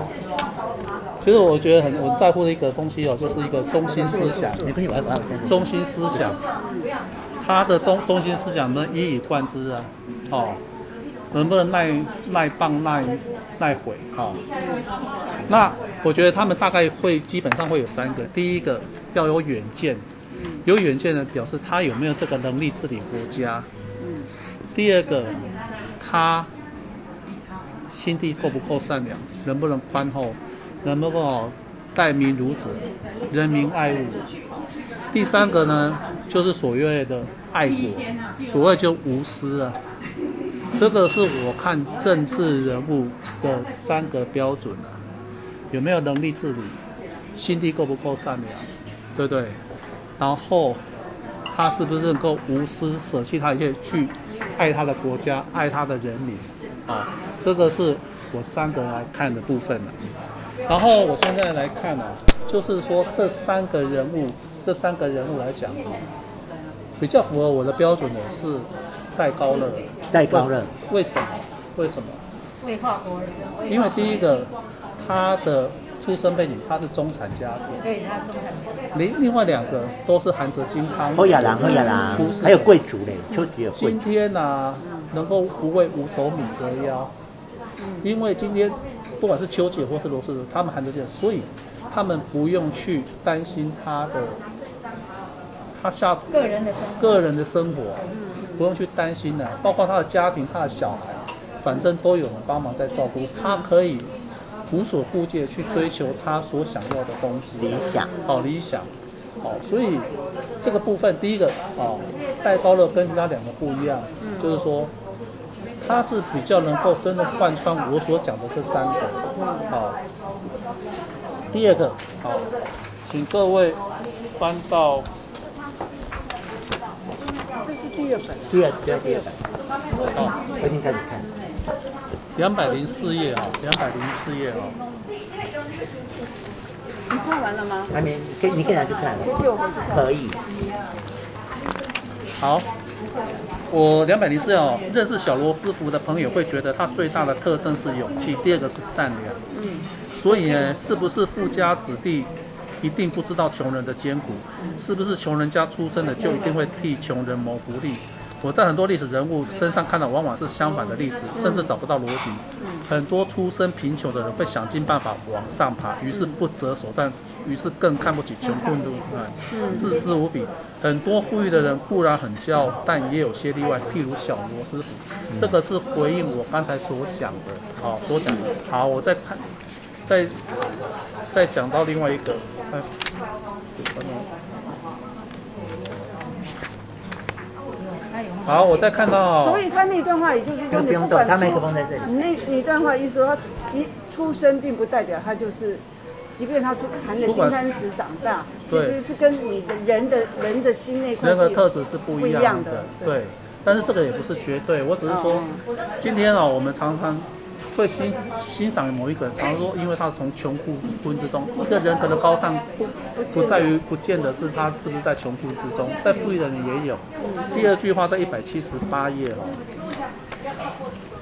其实我觉得很我在乎的一个东西哦，就是一个中心思想。你可以玩玩中心思想。他的东中心思想能一以贯之啊，哦，能不能耐耐棒耐耐毁哈？那我觉得他们大概会基本上会有三个，第一个要有远见，有远见的表示他有没有这个能力治理国家。第二个，他心地够不够善良，能不能宽厚，能不能待民如子，人民爱物。第三个呢，就是所谓的爱国，所谓就无私啊，这个是我看政治人物的三个标准啊，有没有能力治理，心地够不够善良，对不对？然后他是不是能够无私舍弃他一切去爱他的国家，爱他的人民啊？这个是我三个来看的部分了。然后我现在来看呢，就是说这三个人物。这三个人物来讲，比较符合我的标准的是戴高乐。戴高乐，为什么？为什么？为跨国而生。因为第一个，他的出生背景他是中产家庭。对，他中产。另另外两个都是含着金汤。侯亚郎，侯亚郎，还有贵族嘞，就只有贵族。今天呢、啊，能够不为五斗米折腰，因为今天不管是丘吉尔或是罗斯福，他们含着这些，所以他们不用去担心他的他下个人的生活，个人的生活，不用去担心的，包括他的家庭、他的小孩，反正都有人帮忙在照顾，他可以无所顾忌的去追求他所想要的东西，理想，好理想，好，所以这个部分，第一个啊，戴高乐跟其他两个不一样，就是说。他是比较能够真的贯穿我所讲的这三个，好。第二个，好，请各位翻到，第二本，第二第二本，好，重新开始看，两百零四页啊，两百零四页啊。你看完了吗？还没，可以，你可以拿去看了，可以。好。我两百零四哦，认识小罗斯福的朋友会觉得他最大的特征是勇气，第二个是善良。嗯，所以呢，是不是富家子弟一定不知道穷人的艰苦？是不是穷人家出生的就一定会替穷人谋福利？我在很多历史人物身上看到，往往是相反的例子，甚至找不到逻辑。很多出身贫穷的人会想尽办法往上爬，于是不择手段，于是更看不起穷困的人，自私无比。很多富裕的人固然很骄傲，但也有些例外，譬如小罗斯福。这个是回应我刚才所讲的，好，所讲的。好，我再看，再再讲到另外一个，哎好，我再看到。所以他那段话，也就是说，你不管他麦克风在这里。那那段话意思说，他即出生并不代表他就是，即便他出含着金汤匙长大，其实是跟你的人的人的心那块人的特质是不一样的。对，但是这个也不是绝对，我只是说，今天啊，我们常常。会欣欣赏某一个人，常说，因为他是从穷苦困之中。一个人可能高尚不在于不见得是他是不是在穷苦之中，在富裕的人也有。第二句话在一百七十八页哦，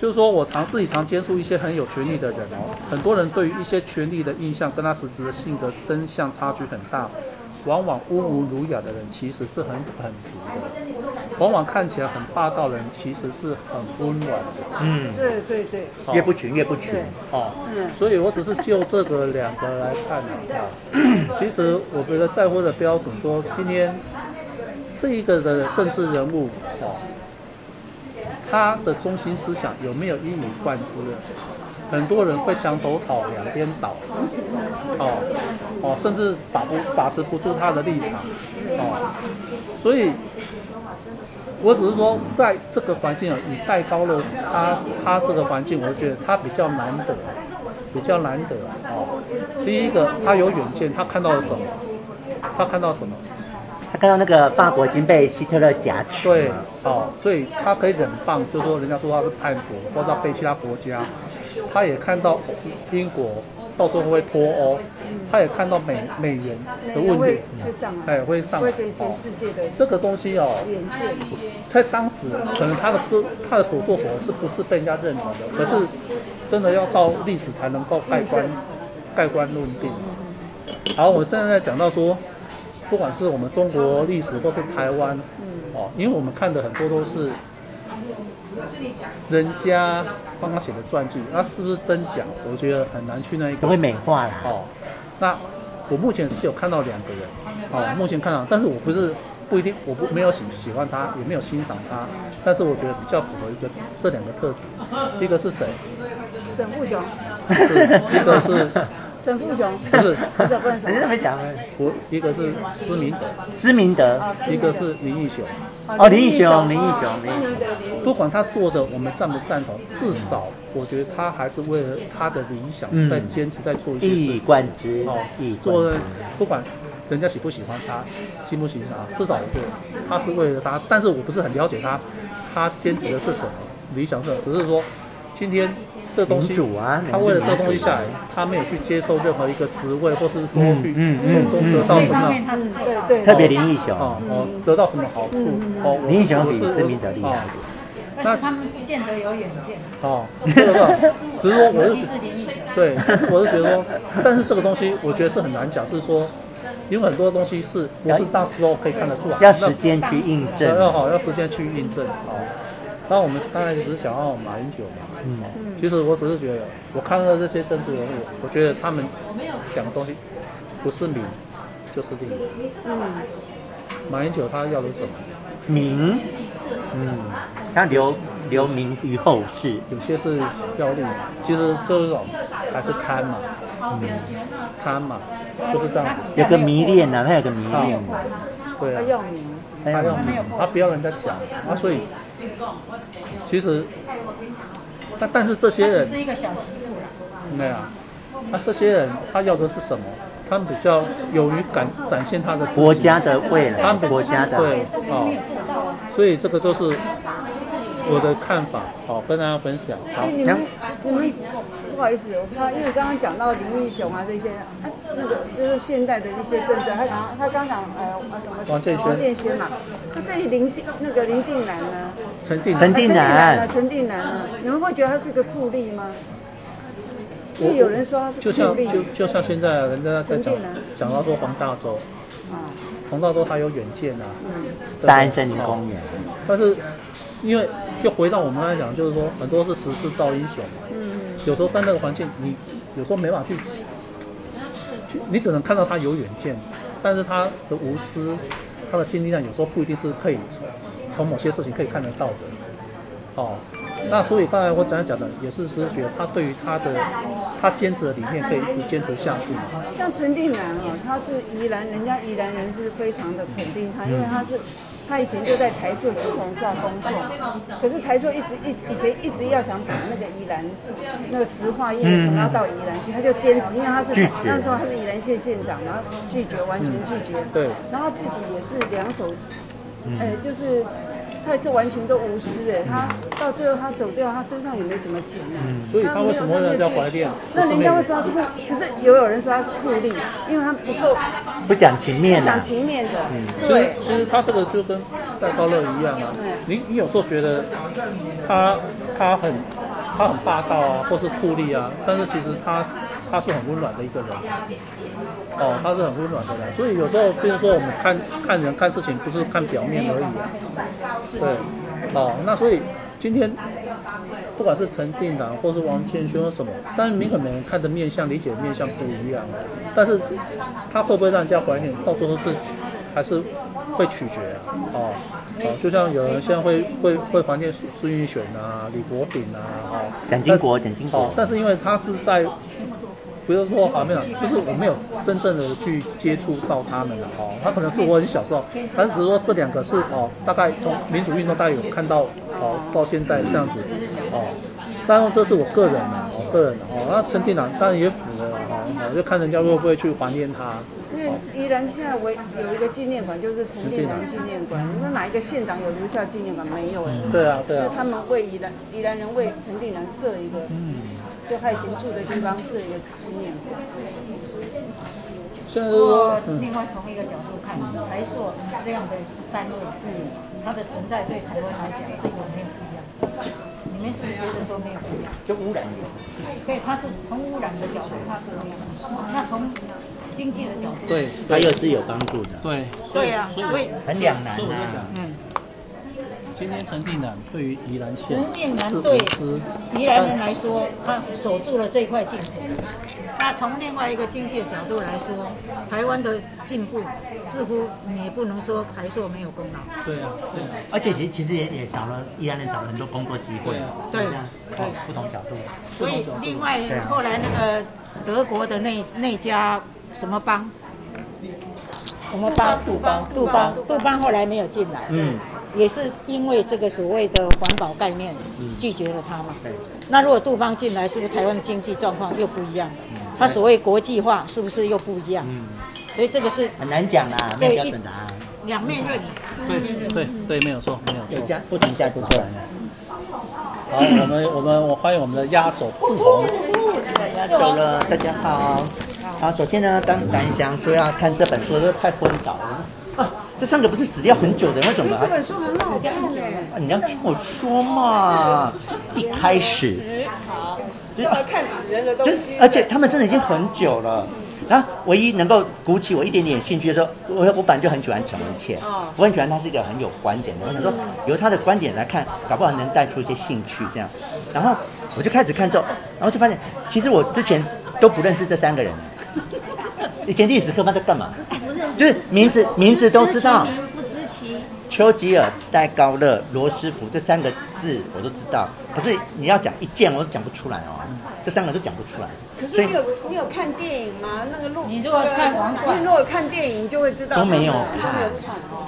就是说我常自己常接触一些很有权力的人，很多人对于一些权力的印象跟他实质的性格真相差距很大，往往温文儒雅的人其实是很很毒的。往往看起来很霸道的人，其实是很温暖的。嗯，对对对，越不群越不群。哦，嗯，所以我只是就这个两个来看的话，其实我觉得在乎的标准说，今天这一个的政治人物，哦，他的中心思想有没有一以贯之？很多人会墙头草两边倒，哦哦，甚至把不把持不住他的立场，哦，所以。我只是说，在这个环境啊，你戴高乐他他这个环境，我觉得他比较难得，比较难得哦。第一个，他有远见，他看到了什么？他看到什么？他看到那个法国已经被希特勒夹取。对，哦，所以他可以忍棒，就是说人家说他是叛国，或者他背其他国家。他也看到英国。到最后会脱欧，他也看到美美元的问题，哎，会上，这个东西哦，在当时可能他的歌，他的所作所为是不是被人家认同的？可是真的要到历史才能够盖棺盖棺论定。好，我现在在讲到说，不管是我们中国历史或是台湾，哦，因为我们看的很多都是。人家帮他写的传记，那是不是真假？我觉得很难去那一个。都会美化了。哦，那我目前是有看到两个人，哦，目前看到，但是我不是不一定，我不没有喜喜欢他，也没有欣赏他，但是我觉得比较符合一个这两个特质，一个是谁？沈木雄。一个是。沈富雄不是，不 是不是，你怎么讲呢？我一个是施明德，施明德，一个是林义雄。哦，林义雄，林义雄，林义雄。不管他做的我们赞不赞同，至少我觉得他还是为了他的理想在坚持，在做一些事。一以贯之哦，做的不管人家喜不喜欢他，欣不欣赏，至少我觉得他是为了他。但是我不是很了解他，他坚持的是什么理想是什么？只是说今天。这东西，他为了这东西下来，他没有去接受任何一个职位，或是说去从中得到什么，对对，特别林义雄。哦哦，得到什么好处哦，林义雄比施明德厉害，那他们不见得有远见。哦，这个只是说我是对，我是觉得说，但是这个东西我觉得是很难讲，是说，因为很多东西是不是到时候可以看得出来，要时间去印证，要好要时间去印证哦。当然我们刚才只是想要马英九嘛，嗯，其实我只是觉得，我看到这些政治人物，我觉得他们讲的东西不是名就是利。嗯，马英九他要的是什么？名，嗯，他留留名于后世，有些是要利，其实这种还是贪嘛，嗯，贪嘛，就是这样子。有个迷恋呐，他有个迷恋，对啊，他要名，他要名，他不要人家讲。啊，所以。其实，但但是这些人是一个小媳妇了。没有啊，那这些人他要的是什么？他们比较勇于敢展现他的国家的未来，他们国家的对哦，所以这个就是我的看法，好跟大家分享。好，你们你们不好意思，我他因为刚刚讲到林义雄啊这些，啊那个就是现代的一些政治，他刚他刚讲呃什么王建煊，王建轩嘛，他对于林定那个林定南呢？陈定陈定南，陈定南啊，你们会觉得他是个酷吏吗？就有人说他是酷吏，就像就就像现在人家在讲讲到说黄大洲，啊，黄大洲他有远见啊，大安森林公园，但是因为又回到我们刚才讲，就是说很多是时势造英雄嘛，嗯，有时候在那个环境，你有时候没法去，去你只能看到他有远见，但是他的无私，他的心力量有时候不一定是可以从某些事情可以看得到的，哦。那所以刚才我讲讲的也是是觉得他对于他的他坚持的理念可以一直坚持下去。像陈定南啊，他是宜兰，人家宜兰人是非常的肯定他，因为他是他以前就在台塑集团下工作，可是台塑一直一以前一直要想把那个宜兰那个石化业什么要到宜兰去，他就坚持，因为他是那时候他是宜兰县县长，然后拒绝完全拒绝，对，然后自己也是两手，呃，就是。他也是完全都无私哎，他到最后他走掉，他身上也没什么钱呢。嗯，所以他为什么会让家怀念？那人家会说他酷，可是也有人说他是酷吏，因为他不够不讲情面，讲情面的。嗯，所以其实他这个就跟戴高乐一样啊。你你有时候觉得他他很他很霸道啊，或是酷吏啊，但是其实他他是很温暖的一个人。哦，他是很温暖的人，所以有时候，比如说我们看看人看事情，不是看表面而已啊。对，哦，那所以今天不管是陈定南或是王建勋什么，但是每个人看的面相、理解的面相不一样。但是他会不会让人家怀念，到时候是还是会取决啊。哦，哦，就像有人现在会会会怀念孙孙运璇啊、李国鼎啊，哦，蒋经国、蒋经国。哦，但是因为他是在。不是说好没有，就是我没有真正的去接触到他们了哦。他可能是我很小时候，但是只是说这两个是哦，大概从民主运动大概有看到哦，到现在这样子哦。当然这是我个人的哦，个人的哦。那陈定南当然也符合哦，就看人家会不会去怀念他。宜兰现在为有一个纪念馆，就是陈定南纪念馆。你说哪一个县长有留下纪念馆？没有哎。对啊，对啊。就他们为宜兰宜兰人为陈定南设一个。嗯。就他以前住的地方设一个纪念馆。不过，另外从一个角度看，台塑这样的单位，嗯，它的存在对台湾来讲是有没有不一样？你们是不是觉得说没有不一样？就污染有。对，它是从污染的角度，它是这样。那从经济的角度，对，它又是有帮助的。对，对啊，所以很两难啊。嗯。今天陈定南对于宜兰县，陈定南对宜兰人来说，他守住了这块镜子。那从另外一个经济的角度来说，台湾的进步似乎你也不能说台塑没有功劳。对啊，对啊。而且其其实也也少了宜兰人少了很多工作机会。对啊对，不同角度。所以另外后来那个德国的那那家什么邦，什么邦？杜邦。杜邦。杜邦后来没有进来。嗯。也是因为这个所谓的环保概念，拒绝了他嘛。对。那如果杜邦进来，是不是台湾的经济状况又不一样？他所谓国际化，是不是又不一样？嗯。所以这个是很难讲啊，没有标准答案。两面论。对对对，没有错，没有错。有加不同价值出来了。好，我们我们我欢迎我们的压轴志宏。压轴了，大家好。好，首先呢，当南翔说要看这本书，都快昏倒了。啊，这三个不是死掉很久的，为什么？这本书很好看的。啊，你要听我说嘛。一开始，好，就要看死人的东西。而且他们真的已经很久了。然后唯一能够鼓起我一点点兴趣的时候，我我本来就很喜欢陈文茜，我很喜欢他是一个很有观点的。我想说，由他的观点来看，搞不好能带出一些兴趣这样。然后我就开始看之后，然后就发现，其实我之前都不认识这三个人。以前历史课班在干嘛？就是名字名字都知道。丘吉尔、戴高乐、罗斯福这三个字我都知道，可是你要讲一件我都讲不出来哦，这三个都讲不出来。可是你有你有看电影吗？那个录你如果看王冠，你如果看电影就会知道。都没有看，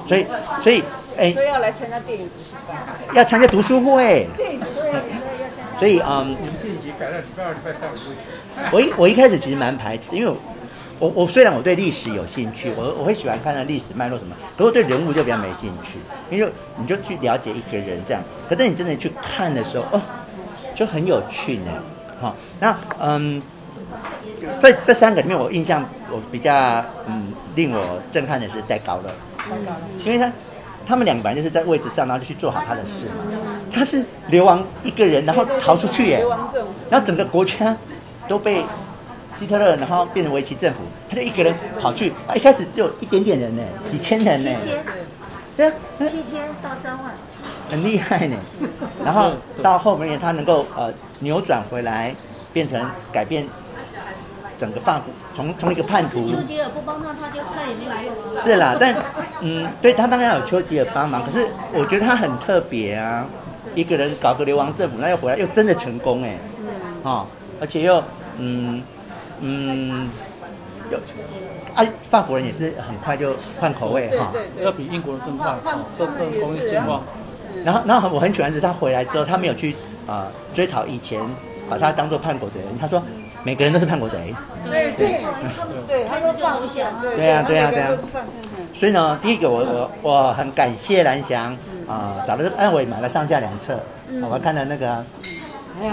所以所以哎，所以要来参加电影读书会，要参加读书会。所以嗯，我一我一开始其实蛮排斥，因为。我我虽然我对历史有兴趣，我我会喜欢看那历史脉络什么，可是我对人物就比较没兴趣，因为你就去了解一个人这样，可是你真的去看的时候，哦，就很有趣呢。好、哦，那嗯，在这三个里面，我印象我比较嗯令我震撼的是戴高乐，因为他他们两个本来就是在位置上，然后就去做好他的事嘛，他是流亡一个人，然后逃出去耶，然后整个国家都被。希特勒，然后变成维奇政府，他就一个人跑去，啊，一开始只有一点点人呢，几千人呢，对啊，七千到三万，很厉害呢。然后到后面他能够呃扭转回来，变成改变整个法国，从从一个叛徒。丘吉尔不帮他，他就再也没有用了。是啦，但嗯，对他当然有丘吉尔帮忙，可是我觉得他很特别啊，一个人搞个流亡政府，那又回来又真的成功哎，嗯，哦，而且又嗯。嗯，有啊，法国人也是很快就换口味哈，要比英国人更快，更更容易健忘。然后，然后我很喜欢是他回来之后，他没有去啊、呃、追讨以前把他当做叛国贼人，他说每个人都是叛国贼。对对对，他说放不下。对呀对呀对呀。所以呢，第一个我我我很感谢蓝翔啊，找的是安伟买了上下两册，我看了那个。还有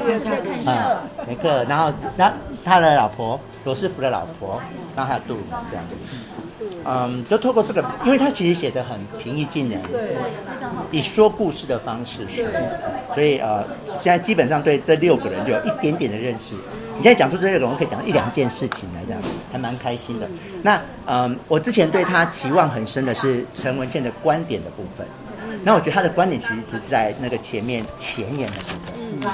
梅克，然后那他的老婆罗斯福的老婆，然后还有杜这样子，嗯，就透过这个，因为他其实写的很平易近人，以说故事的方式说，所以呃，现在基本上对这六个人就有一点点的认识。你现在讲出这六个人，可以讲一两件事情来讲，还蛮开心的。那嗯，我之前对他期望很深的是陈文宪的观点的部分，那我觉得他的观点其实是在那个前面前言的部分。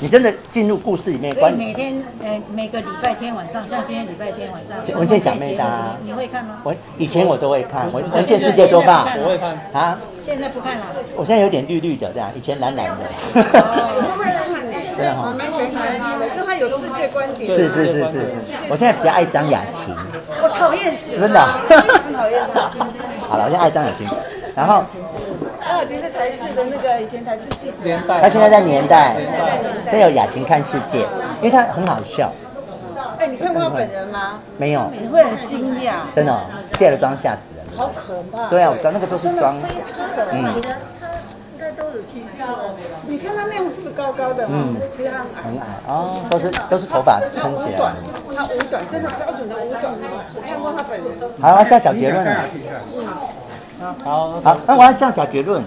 你真的进入故事里面，关每天呃每个礼拜天晚上，像今天礼拜天晚上，文件讲妹搭，你会看吗？我以前我都会看，我文茜世界周报，我会看啊。现在不看了。我现在有点绿绿的这样，以前蓝蓝的。我都会看呢，真的哈。我蛮喜欢看他的，因为他有世界观点。是是是是是。我现在比较爱张雅琴。我讨厌死。真的。很讨厌他。好了，我现在爱张雅琴。然后，啊，就是台视的那个以前台视记者，年代，他现在在年代，都有雅琴看世界，因为他很好笑。哎，你看过他本人吗？没有。你会很惊讶。真的，卸了妆吓死人。好可怕。对啊，我知道那个都是妆。嗯。应该都有听过。你看他那样是不是高高的？嗯。其实他很矮哦，都是都是头发撑起来。他五短，真的标准的五短。我看过他本人。好，要下小结论了。好好，那我要这样讲结论，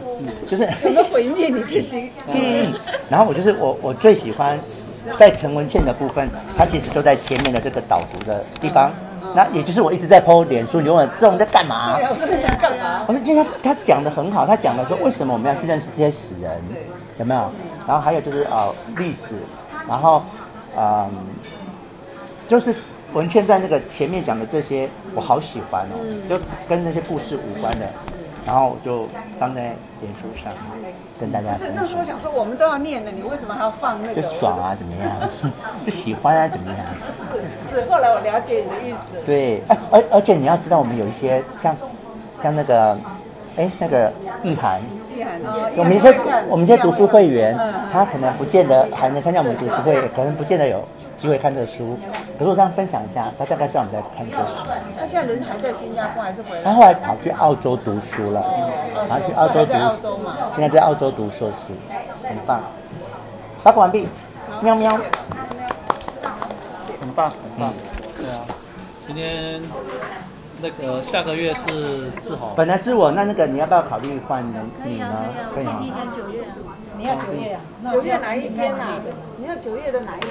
就是什么毁灭你的心？嗯，然后我就是我我最喜欢在陈文茜的部分，它其实都在前面的这个导读的地方，那也就是我一直在 po 脸书，你问我这种在干嘛？我在干嘛？我说今天他他讲的很好，他讲的说为什么我们要去认识这些死人，有没有？然后还有就是呃历史，然后嗯就是。文倩在那个前面讲的这些，我好喜欢哦，嗯、就跟那些故事无关的，然后就放在脸书上跟大家。是那时候想说，我们都要念的，你为什么还要放那个？就爽啊，怎么样？就喜欢啊，怎么样？是，后来我了解你的意思。对，哎，而而且你要知道，我们有一些像像那个，哎，那个意涵。我们一些我们这些读书会员，他可能不见得还能参加我们读书会，可能不见得有。机会看这个书，可是我这样分享一下，他大概知道我们在看这个书。他现在人还在新加坡还是回来？他后来跑去澳洲读书了，然后去澳洲读，现在在澳洲读硕士，很棒。发布完毕，喵喵。很棒，很棒。对啊，今天那个下个月是志豪。本来是我，那那个你要不要考虑换人？你呢？可以吗？九月，你要九月啊？九月哪一天啊？你要九月的哪一？